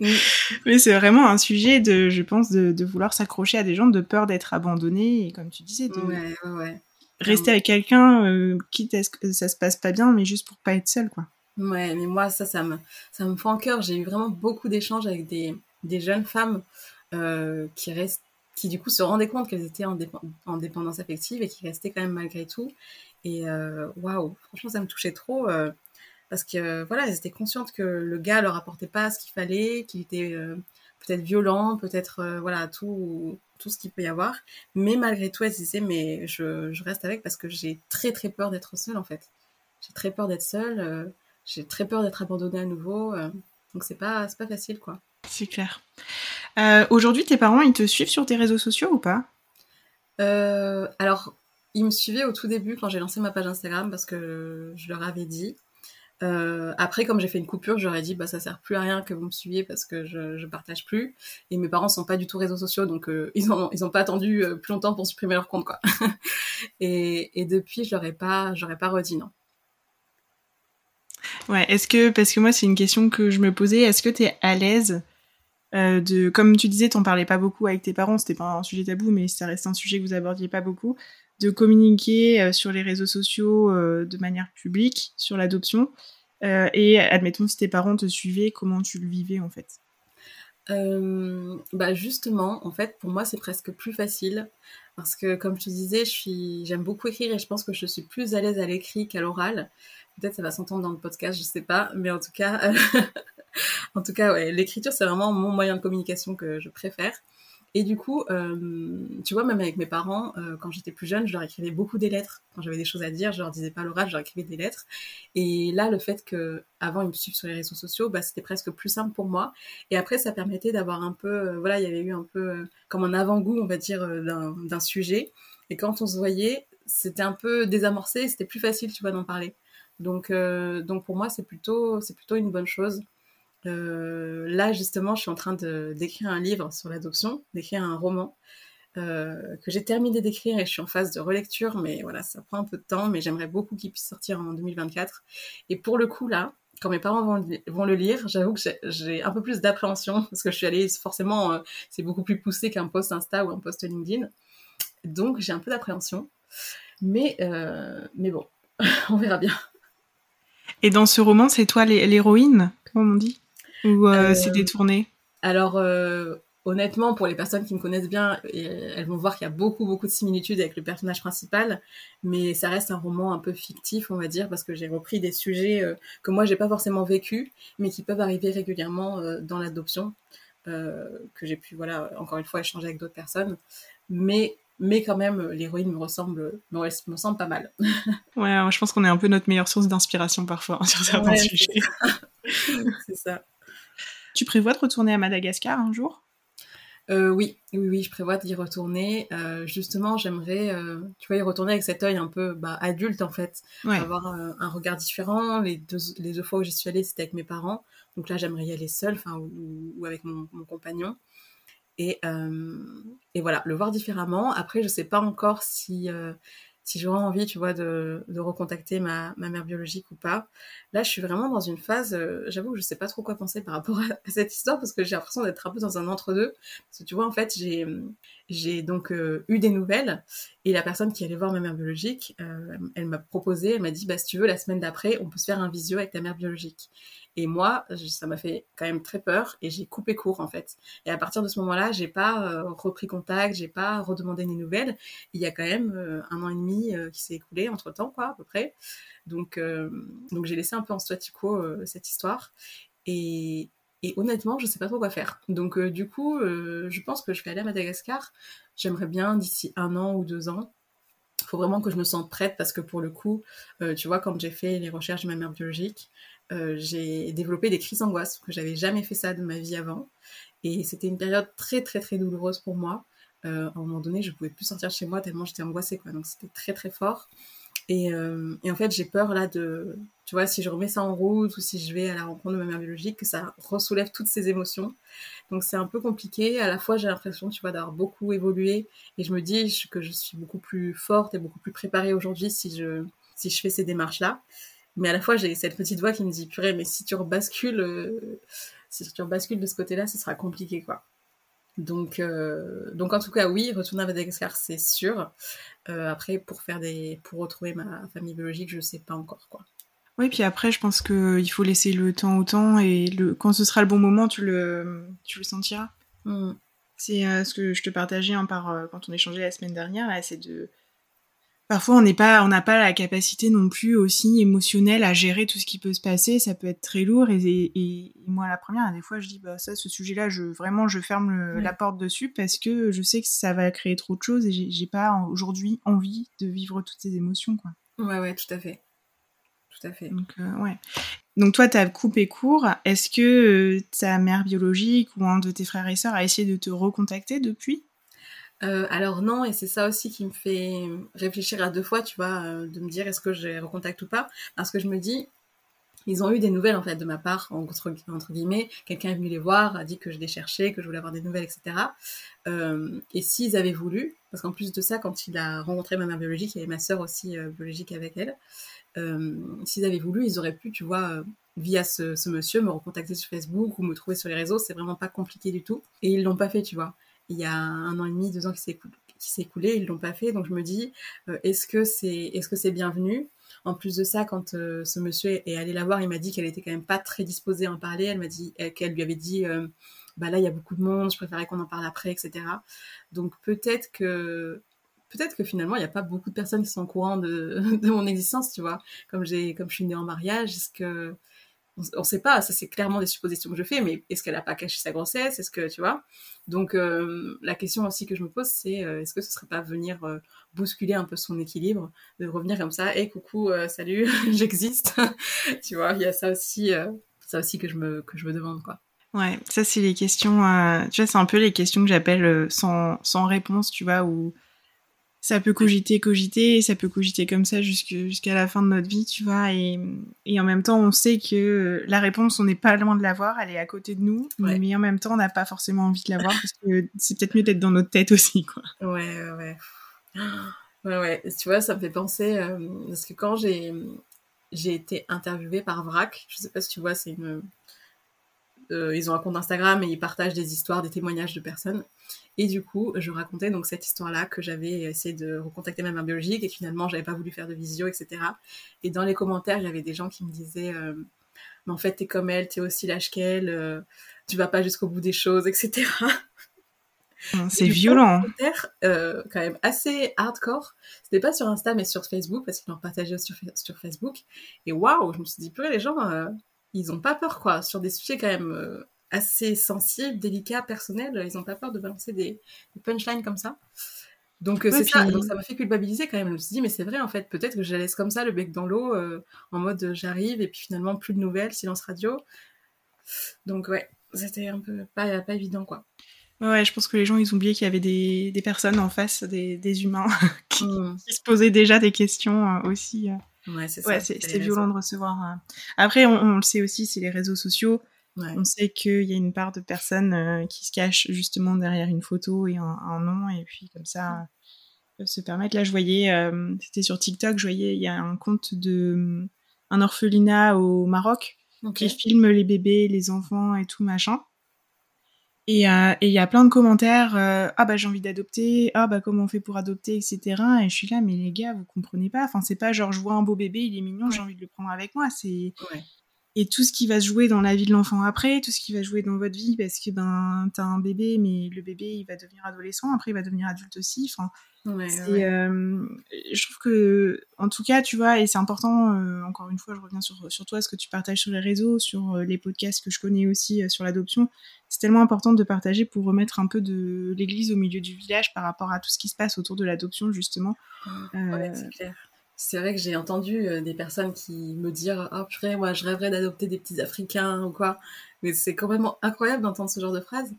Mais c'est vraiment un sujet de, je pense, de, de vouloir s'accrocher à des gens, de peur d'être abandonné, et comme tu disais, de, ouais, ouais rester avec quelqu'un, quitte à ce que ça se passe pas bien, mais juste pour pas être seule, quoi. Ouais, mais moi, ça, ça me, ça me fait en cœur. J'ai eu vraiment beaucoup d'échanges avec des, des jeunes femmes qui restent, qui du coup se rendaient compte qu'elles étaient en, en, dépendance affective et qui restaient quand même malgré tout. Et euh, waouh, franchement, ça me touchait trop. Euh, parce que voilà, elles étaient conscientes que le gars leur apportait pas ce qu'il fallait, qu'il était peut-être violent, peut-être voilà tout tout ce qu'il peut y avoir. Mais malgré tout, elles disaient mais je, je reste avec parce que j'ai très très peur d'être seule en fait. J'ai très peur d'être seule, j'ai très peur d'être abandonnée à nouveau. donc c'est pas c'est pas facile quoi. C'est clair. Aujourd'hui, tes parents, ils te suivent sur tes réseaux sociaux ou pas? Euh, alors, ils me suivaient au tout début quand j'ai lancé ma page Instagram parce que je leur avais dit. Euh, après, comme j'ai fait une coupure, j'aurais dit bah ça sert plus à rien que vous me suiviez parce que je, je partage plus. Et mes parents sont pas du tout réseaux sociaux, donc euh, ils ont ils ont pas attendu plus longtemps pour supprimer leur compte quoi. et, et depuis, je leur ai pas j'aurais pas redit non. Ouais, est-ce que parce que moi c'est une question que je me posais, est-ce que tu es à l'aise euh, de, comme tu disais, t'en parlais pas beaucoup avec tes parents, c'était pas un sujet tabou, mais ça reste un sujet que vous abordiez pas beaucoup, de communiquer euh, sur les réseaux sociaux euh, de manière publique sur l'adoption. et admettons si tes parents te suivaient, comment tu le vivais en fait? Bah justement, en fait, pour moi, c'est presque plus facile parce que, comme je te disais, je suis, j'aime beaucoup écrire et je pense que je suis plus à l'aise à l'écrit qu'à l'oral. Peut-être ça va s'entendre dans le podcast, je sais pas, mais en tout cas, en tout cas, ouais, l'écriture, c'est vraiment mon moyen de communication que je préfère. Et du coup, euh, tu vois, même avec mes parents, euh, quand j'étais plus jeune, je leur écrivais beaucoup des lettres. Quand j'avais des choses à dire, je leur disais pas l'oral, je leur écrivais des lettres. Et là, le fait que avant ils me suivent sur les réseaux sociaux, bah, c'était presque plus simple pour moi. Et après, ça permettait d'avoir un peu, euh, voilà, il y avait eu un peu comme un avant-goût, on va dire, d'un sujet. Et quand on se voyait, c'était un peu désamorcé, c'était plus facile, tu vois, d'en parler. Donc, donc pour moi, c'est plutôt, plutôt une bonne chose. Euh, là, justement, je suis en train d'écrire un livre sur l'adoption, d'écrire un roman euh, que j'ai terminé d'écrire et je suis en phase de relecture, mais voilà, ça prend un peu de temps, mais j'aimerais beaucoup qu'il puisse sortir en 2024. Et pour le coup, là, quand mes parents vont, vont le lire, j'avoue que j'ai un peu plus d'appréhension parce que je suis allée, forcément, euh, c'est beaucoup plus poussé qu'un post Insta ou un post LinkedIn. Donc, j'ai un peu d'appréhension. Mais, mais bon, on verra bien. Et dans ce roman, c'est toi l'héroïne, comme on dit? Ou euh, c'est euh, détourné? Alors, euh, honnêtement, pour les personnes qui me connaissent bien, elles vont voir qu'il y a beaucoup, beaucoup de similitudes avec le personnage principal, mais ça reste un roman un peu fictif, on va dire, parce que j'ai repris des sujets que moi, j'ai pas forcément vécu, mais qui peuvent arriver régulièrement dans l'adoption, que j'ai pu, voilà, encore une fois, échanger avec d'autres personnes. Mais mais quand même l'héroïne me ressemble me, me semble pas mal. Ouais je pense qu'on est un peu notre meilleure source d'inspiration parfois hein, sur certains sujets. c'est ça. Tu prévois de retourner à Madagascar un jour? Euh, oui, oui, oui, je prévois d'y retourner. Euh, justement, j'aimerais, euh, tu vois, y retourner avec cet œil un peu bah, adulte en fait, avoir un regard différent. Les deux, les deux fois où j'y suis allée, c'était avec mes parents, donc là, j'aimerais y aller seule, enfin, ou, avec mon, mon, compagnon. Et, et voilà, le voir différemment. Après, je sais pas encore si si j'aurais envie, tu vois, de, de recontacter ma, ma, mère biologique ou pas. Là, je suis vraiment dans une phase, euh, j'avoue que je sais pas trop quoi penser par rapport à, cette histoire parce que j'ai l'impression d'être un peu dans un entre-deux. Parce que tu vois, en fait, j'ai, j'ai donc euh, eu des nouvelles et la personne qui allait voir ma mère biologique, euh, elle m'a proposé, elle m'a dit, bah, si tu veux, la semaine d'après, on peut se faire un visio avec ta mère biologique. Et moi, ça m'a fait quand même très peur et j'ai coupé court en fait. Et à partir de ce moment-là, j'ai pas euh, repris contact, j'ai pas redemandé des nouvelles. Il y a quand même euh, un an et demi euh, qui s'est écoulé entre temps, quoi, à peu près. Donc, donc j'ai laissé un peu en statu quo cette histoire. Et, honnêtement, je sais pas trop quoi faire. Donc du coup, je pense que je vais aller à Madagascar. J'aimerais bien d'ici un an ou deux ans il faut vraiment que je me sente prête parce que pour le coup, tu vois, quand j'ai fait les recherches de ma mère biologique, euh, j'ai développé des crises d'angoisse, que j'avais jamais fait ça de ma vie avant. Et c'était une période très très très douloureuse pour moi. Euh, à un moment donné, je pouvais plus sortir de chez moi tellement j'étais angoissée, quoi. Donc c'était très très fort. Et, euh, et en fait, j'ai peur là de, tu vois, si je remets ça en route ou si je vais à la rencontre de ma mère biologique, que ça ressoulève toutes ces émotions. Donc c'est un peu compliqué. À la fois, j'ai l'impression, tu vois, d'avoir beaucoup évolué et je me dis que je suis beaucoup plus forte et beaucoup plus préparée aujourd'hui si je si je fais ces démarches là. Mais à la fois, j'ai cette petite voix qui me dit, purée, mais si tu rebascules, euh, si tu rebascules de ce côté-là, ce sera compliqué, quoi. Donc, euh, donc en tout cas, oui, retourner à Madagascar, c'est sûr. Euh, après, pour faire des, pour retrouver ma famille biologique, je sais pas encore, quoi. Oui, puis après, je pense qu'il faut laisser le temps au temps et le, quand ce sera le bon moment, tu le, tu le sentiras. Mm. C'est ce que je te partageais hein, par, quand on échangeait la semaine dernière, là, c'est de parfois on n'est pas, on n'a pas la capacité non plus aussi émotionnelle à gérer tout ce qui peut se passer. Ça peut être très lourd. Et, et, moi, la première, des fois, je dis, bah ça, ce sujet-là, je vraiment, je ferme la porte dessus parce que je sais que ça va créer trop de choses et j'ai pas aujourd'hui envie de vivre toutes ces émotions, quoi. Ouais, ouais, tout à fait. Tout à fait. Donc, euh, ouais. Donc toi, tu as coupé court. Est-ce que euh, ta mère biologique ou un de tes frères et sœurs a essayé de te recontacter depuis? Euh, alors non, et c'est ça aussi qui me fait réfléchir à deux fois, tu vois, euh, de me dire est-ce que je recontacte ou pas, parce que je me dis, ils ont eu des nouvelles en fait de ma part, entre, entre guillemets, quelqu'un est venu les voir, a dit que je les cherchais, que je voulais avoir des nouvelles, etc. Euh, et s'ils avaient voulu, parce qu'en plus de ça, quand il a rencontré ma mère biologique, il y avait ma sœur aussi biologique avec elle, s'ils avaient voulu, ils auraient pu, tu vois, via ce, ce, monsieur, me recontacter sur Facebook ou me trouver sur les réseaux, c'est vraiment pas compliqué du tout. Et ils l'ont pas fait, tu vois il y a un an et demi, deux ans qui s'est écoulé, ils l'ont pas fait. Donc je me dis, euh, est-ce que c'est est-ce que c'est bienvenu? En plus de ça, quand euh, ce monsieur est allé la voir, il m'a dit qu'elle était quand même pas très disposée à en parler. Elle m'a dit qu'elle lui avait dit, euh, bah là il y a beaucoup de monde, je préférais qu'on en parle après, etc. Donc peut-être que peut-être que finalement il n'y a pas beaucoup de personnes qui sont au courant de, de mon existence, tu vois. Comme j'ai comme je suis née en mariage, est-ce que on ne sait pas, ça c'est clairement des suppositions que je fais, mais est-ce qu'elle a pas caché sa grossesse? Est-ce que tu vois? Donc euh, la question aussi que je me pose, c'est est-ce que ce serait pas venir euh, bousculer un peu son équilibre, de revenir comme ça, et coucou, salut, j'existe, tu vois Il y a ça aussi, ça aussi que je me que je me demande quoi. Ouais, ça c'est les questions, tu vois, c'est un peu les questions que j'appelle sans sans réponse, tu vois, où ça peut cogiter, cogiter, ça peut cogiter comme ça jusqu'à la fin de notre vie, tu vois. Et, et, en même temps, on sait que la réponse, on n'est pas loin de l'avoir, elle est à côté de nous, mais en même temps, on n'a pas forcément envie de l'avoir parce que c'est peut-être mieux d'être dans notre tête aussi, quoi. Ouais, ouais. Ouais, ouais. Tu vois, ça me fait penser, euh, parce que quand j'ai j'ai été interviewée par VRAC, je sais pas si tu vois, c'est une... Euh, ils ont un compte Instagram et ils partagent des histoires, des témoignages de personnes. Et du coup, je racontais donc cette histoire-là que j'avais essayé de recontacter ma mère biologique et finalement, j'avais pas voulu faire de visio, etc. Et dans les commentaires, il y avait des gens qui me disaient euh, Mais en fait, t'es comme elle, t'es aussi lâche qu'elle, euh, tu vas pas jusqu'au bout des choses, etc. C'est violent. Commentaires, euh, quand même assez hardcore. C'était pas sur Insta, mais sur Facebook, parce qu'ils l'ont partagé sur, sur Facebook. Et waouh, je me suis dit, purée, les gens, euh, ils ont pas peur, quoi, sur des sujets quand même euh, assez sensibles, délicats, personnels. Ils n'ont pas peur de balancer des, punchlines comme ça. Donc euh, c'est ça, donc ça m'a fait culpabiliser quand même. Je me suis dit, mais c'est vrai en fait, peut-être que je la laisse comme ça, le bec dans l'eau, euh, en mode euh, j'arrive et puis finalement plus de nouvelles, silence radio. Donc ouais, c'était un peu pas, pas évident quoi. Ouais, je pense que les gens ils ont oublié qu'il y avait des, des, personnes en face, des, des humains qui, mmh. qui, se posaient déjà des questions aussi. Ouais, c'est ouais, violent de recevoir. Après, on, on, le sait aussi, c'est les réseaux sociaux. On sait qu'il y a une part de personnes euh, qui se cachent justement derrière une photo et un, nom, et puis comme ça, peuvent se permettre. Là, je voyais, euh, c'était sur TikTok, je voyais, il y a un compte de un orphelinat au Maroc qui filme les bébés, les enfants et tout machin. Et euh, il y a plein de commentaires, ah bah j'ai envie d'adopter, ah bah comment on fait pour adopter, etc. Et je suis là, mais les gars, vous comprenez pas. Enfin, c'est pas genre je vois un beau bébé, il est mignon, j'ai envie de le prendre avec moi. C'est et tout ce qui va se jouer dans la vie de l'enfant après, tout ce qui va jouer dans votre vie, parce que ben t'as un bébé, mais le bébé il va devenir adolescent, après il va devenir adulte aussi. Enfin, ouais, euh, je trouve que, en tout cas, tu vois, et c'est important. Euh, encore une fois, je reviens sur sur toi, ce que tu partages sur les réseaux, sur euh, les podcasts que je connais aussi euh, sur l'adoption. C'est tellement important de partager pour remettre un peu de l'église au milieu du village par rapport à tout ce qui se passe autour de l'adoption justement. Ouais, c'est clair c'est vrai que j'ai entendu euh, des personnes qui me dire oh purée moi je rêverais d'adopter des petits africains ou quoi mais c'est complètement incroyable d'entendre ce genre de phrases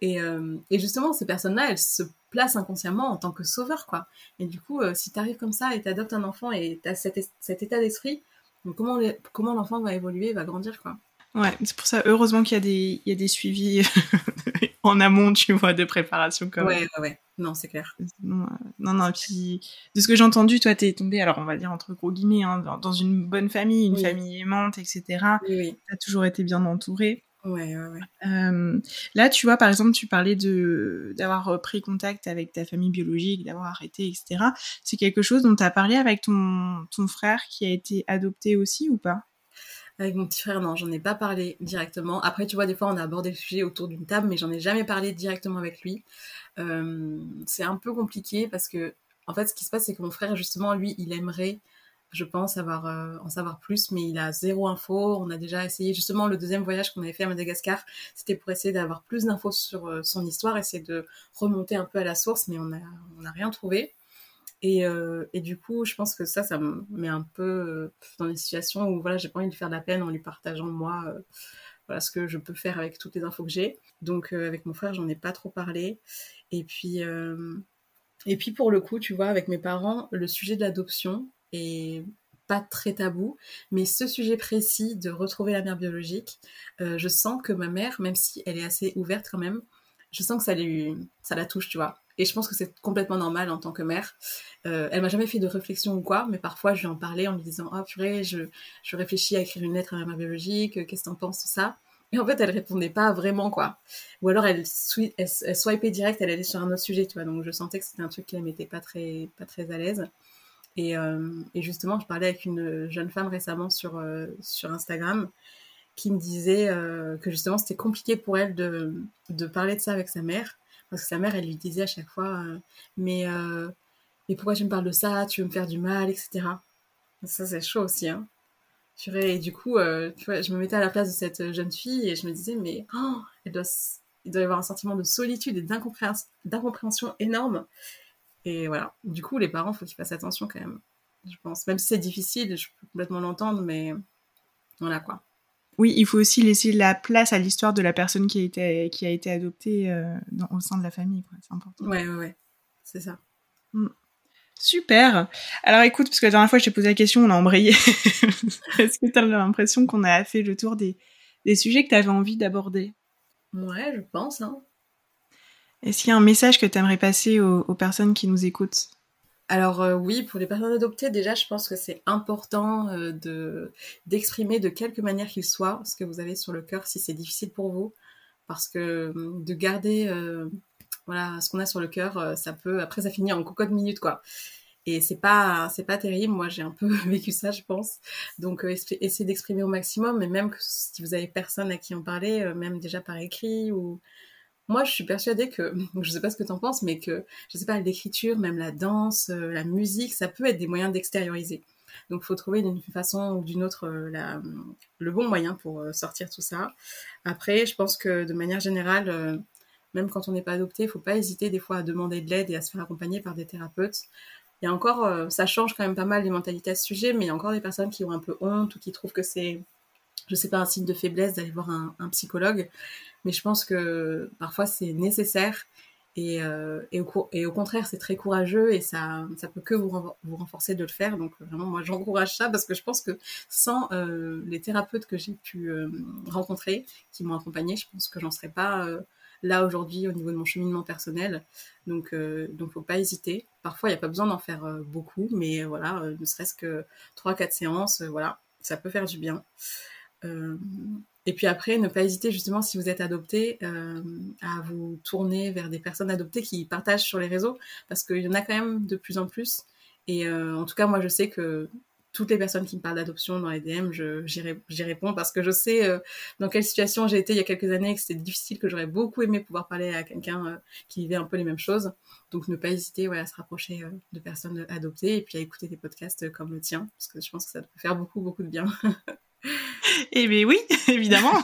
et, euh, et justement ces personnes là elles se placent inconsciemment en tant que sauveurs quoi. Et du coup euh, si tu arrives comme ça et t'adoptes un enfant et t'as cet, cet état d'esprit comment l'enfant va évoluer va grandir quoi. Ouais c'est pour ça heureusement qu'il y a des il y a des suivis en amont tu vois de préparation quand même. Ouais ouais ouais non, c'est clair. Non, non, puis de ce que j'ai entendu, toi, t'es tombé, alors on va dire entre gros guillemets, hein, dans, une bonne famille, une famille aimante, etc. Oui, T'as toujours été bien entourée. Ouais, ouais, ouais. Euh, là, tu vois, par exemple, tu parlais de d'avoir pris contact avec ta famille biologique, d'avoir arrêté, etc. C'est quelque chose dont tu as parlé avec ton, ton frère qui a été adopté aussi ou pas? Avec mon petit frère, non, j'en ai pas parlé directement. Après, tu vois, des fois, on a abordé le sujet autour d'une table, mais j'en ai jamais parlé directement avec lui. C'est un peu compliqué parce que en fait, ce qui se passe, c'est que mon frère, justement, lui, il aimerait je pense avoir euh, en savoir plus, mais il a zéro info. On a déjà essayé justement le deuxième voyage qu'on avait fait à Madagascar, c'était pour essayer d'avoir plus d'infos sur euh, son histoire, essayer de remonter un peu à la source, mais on n'a on a rien trouvé. Et, euh, et, du coup, je pense que ça, ça me met un peu dans des situations où voilà, j'ai pas envie de faire de la peine en lui partageant moi voilà ce que je peux faire avec toutes les infos que j'ai. Donc avec mon frère, j'en ai pas trop parlé. Et puis et puis pour le coup, tu vois, avec mes parents, le sujet de l'adoption, et pas très tabou, mais ce sujet précis de retrouver la mère biologique, euh, je sens que ma mère, même si elle est assez ouverte quand même, je sens que ça, lui, ça la touche, tu vois. Et je pense que c'est complètement normal en tant que mère. Euh, elle m'a jamais fait de réflexion ou quoi, mais parfois je lui en parlais en lui disant Ah, oh, purée, je, je réfléchis à écrire une lettre à ma mère biologique, qu'est-ce que t'en penses, tout ça? Et en fait, elle répondait pas vraiment, quoi. Ou alors elle, elle, elle swipait direct, elle allait sur un autre sujet, tu vois. Donc je sentais que c'était un truc qui ne mettait pas très, pas très à l'aise. Et, euh, et, justement, je parlais avec une jeune femme récemment sur, euh, sur Instagram qui me disait euh, que justement c'était compliqué pour elle de, de, parler de ça avec sa mère. Parce que sa mère, elle lui disait à chaque fois mais, mais pourquoi tu me parles de ça? Tu veux me faire du mal, etc. Ça, c'est chaud aussi. Hein. Et du coup, vois, je me mettais à la place de cette jeune fille et je me disais mais oh, doit, il doit y avoir un sentiment de solitude et d'incompréhension énorme. Et voilà. Du coup, les parents, faut qu'ils fassent attention quand même. Je pense. Même si c'est difficile, je peux complètement l'entendre, mais voilà quoi. Oui, il faut aussi laisser la place à l'histoire de la personne qui a été, qui a été adoptée euh, au sein de la famille. C'est important. Ouais, ouais, ouais. C'est ça. Mm. Super. Alors écoute, parce que la dernière fois je t'ai posé la question, on a embrayé. Est-ce que tu as l'impression qu'on a fait le tour des, des sujets que tu avais envie d'aborder? Ouais, je pense. Hein. Est-ce qu'il y a un message que tu aimerais passer aux, personnes qui nous écoutent? Alors euh, oui, pour les personnes adoptées, déjà, je pense que c'est important euh, de d'exprimer de quelque manière qu'il soit ce que vous avez sur le cœur, si c'est difficile pour vous, parce que hum, de garder euh, voilà ce qu'on a sur le cœur, ça peut après ça finit en cocotte minute quoi. Et c'est pas c'est pas terrible. Moi, j'ai un peu vécu ça, je pense. Donc, essayez d'exprimer au maximum. Mais même si vous avez personne à qui en parler, même déjà par écrit ou moi, je suis persuadée que, je sais pas ce que tu en penses, mais que, je sais pas, l'écriture, même la danse, euh, la musique, ça peut être des moyens d'extérioriser. Donc, il faut trouver d'une façon ou d'une autre euh, le bon moyen pour euh, sortir tout ça. Après, je pense que de manière générale, même quand on n'est pas adopté, il faut pas hésiter des fois à demander de l'aide et à se faire accompagner par des thérapeutes. Il y a encore, ça change quand même pas mal les mentalités à ce sujet, mais il y a encore des personnes qui ont un peu honte ou qui trouvent que c'est, je sais pas, un signe de faiblesse d'aller voir un, psychologue mais je pense que parfois c'est nécessaire et, euh, et, au, contraire c'est très courageux et ça ça peut que vous, vous renforcer de le faire. Donc vraiment moi j'encourage ça parce que je pense que sans euh, les thérapeutes que j'ai pu euh, rencontrer qui m'ont accompagné je pense que j'en serais pas euh, là aujourd'hui au niveau de mon cheminement personnel. Donc donc faut pas hésiter. Parfois il n'y a pas besoin d'en faire beaucoup mais voilà ne serait-ce que trois quatre séances voilà ça peut faire du bien et puis après, ne pas hésiter justement si vous êtes adopté euh, à vous tourner vers des personnes adoptées qui partagent sur les réseaux parce qu'il y en a quand même de plus en plus. Et euh, en tout cas, moi, je sais que toutes les personnes qui me parlent d'adoption dans les DM, j'y réponds parce que je sais euh, dans quelle situation j'ai été il y a quelques années, que c'était difficile, que j'aurais beaucoup aimé pouvoir parler à quelqu'un euh, qui vivait un peu les mêmes choses. Donc ne pas hésiter à se rapprocher euh, de personnes adoptées et puis à écouter des podcasts comme le tien, parce que je pense que ça peut faire beaucoup, beaucoup de bien. Eh bien oui, évidemment.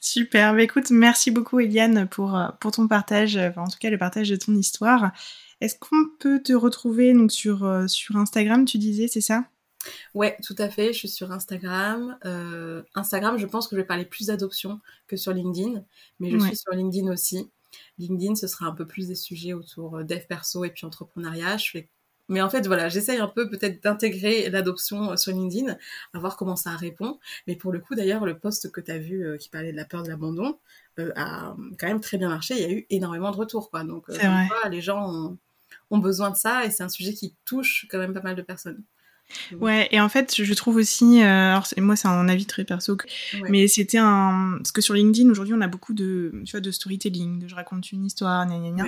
Super. Bah, écoute, merci beaucoup Eliane pour, euh, pour ton partage, en tout cas le partage de ton histoire. Est-ce qu'on peut te retrouver donc sur, euh, sur Instagram, tu disais, c'est ça? Ouais, tout à fait. Je suis sur Instagram. Euh, Instagram, je pense que je vais parler plus d'adoption que sur LinkedIn, mais je suis sur LinkedIn aussi. LinkedIn, ce sera un peu plus des sujets autour dev perso et puis entrepreneuriat. Je fais mais en fait, voilà, j'essaye un peu peut-être d'intégrer l'adoption euh, sur LinkedIn, à voir comment ça répond. Mais pour le coup, d'ailleurs, le post que tu as vu euh, qui parlait de la peur de l'abandon euh, a quand même très bien marché. Il y a eu énormément de retours, quoi. Donc, les gens ont, besoin de ça et c'est un sujet qui touche quand même pas mal de personnes. Ouais, et en fait, je trouve aussi, alors moi c'est un avis très perso, mais c'était un, parce que sur LinkedIn aujourd'hui on a beaucoup de, tu vois, de storytelling, de je raconte une histoire, gna gna gna.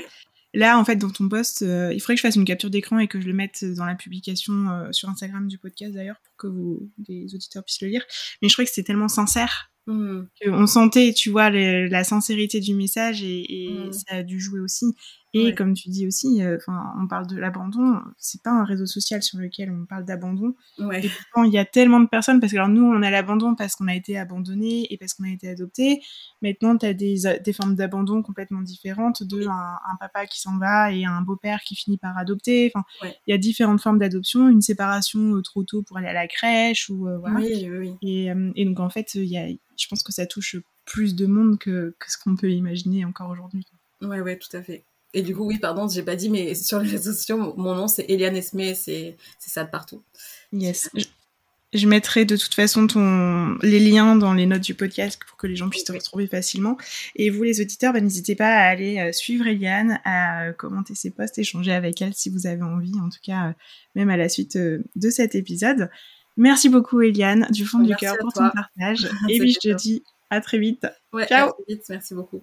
Là, en fait, dans ton post, euh, il faudrait que je fasse une capture d'écran et que je le mette dans la publication euh, sur Instagram du podcast d'ailleurs pour que vous, les auditeurs puissent le lire. Mais je trouvais que c'était tellement sincère. Mmh. On sentait, tu vois, la sincérité du message et, et mmh. ça a dû jouer aussi. Et comme tu dis aussi, euh, enfin, on parle de l'abandon. C'est pas un réseau social sur lequel on parle d'abandon. Ouais. Et pourtant, il y a tellement de personnes parce que alors nous, on a l'abandon parce qu'on a été abandonné et parce qu'on a été adopté. Maintenant, tu as des, des formes d'abandon complètement différentes de un, un, papa qui s'en va et un beau-père qui finit par adopter. Enfin, il Ouais. y a différentes formes d'adoption, une séparation euh, trop tôt pour aller à la crèche ou euh, voilà. Oui, oui. Et, euh, et donc en fait, il y a, je pense que ça touche plus de monde que, que ce qu'on peut imaginer encore aujourd'hui. Ouais, ouais, tout à fait. Et du coup, oui, pardon, j'ai pas dit, mais sur les réseaux sociaux, mon nom c'est Eliane Esmé, c'est ça de partout. Yes. Je, je mettrai de toute façon ton, les liens dans les notes du podcast pour que les gens puissent te retrouver facilement. Et vous, les auditeurs, bah, n'hésitez pas à aller euh, suivre Eliane, à euh, commenter ses posts, échanger avec elle si vous avez envie, en tout cas, euh, même à la suite de cet épisode. Merci beaucoup, Eliane, du fond du cœur pour toi. ton partage. Et puis, je te dis à très vite. Ouais, Ciao. à très vite, merci beaucoup.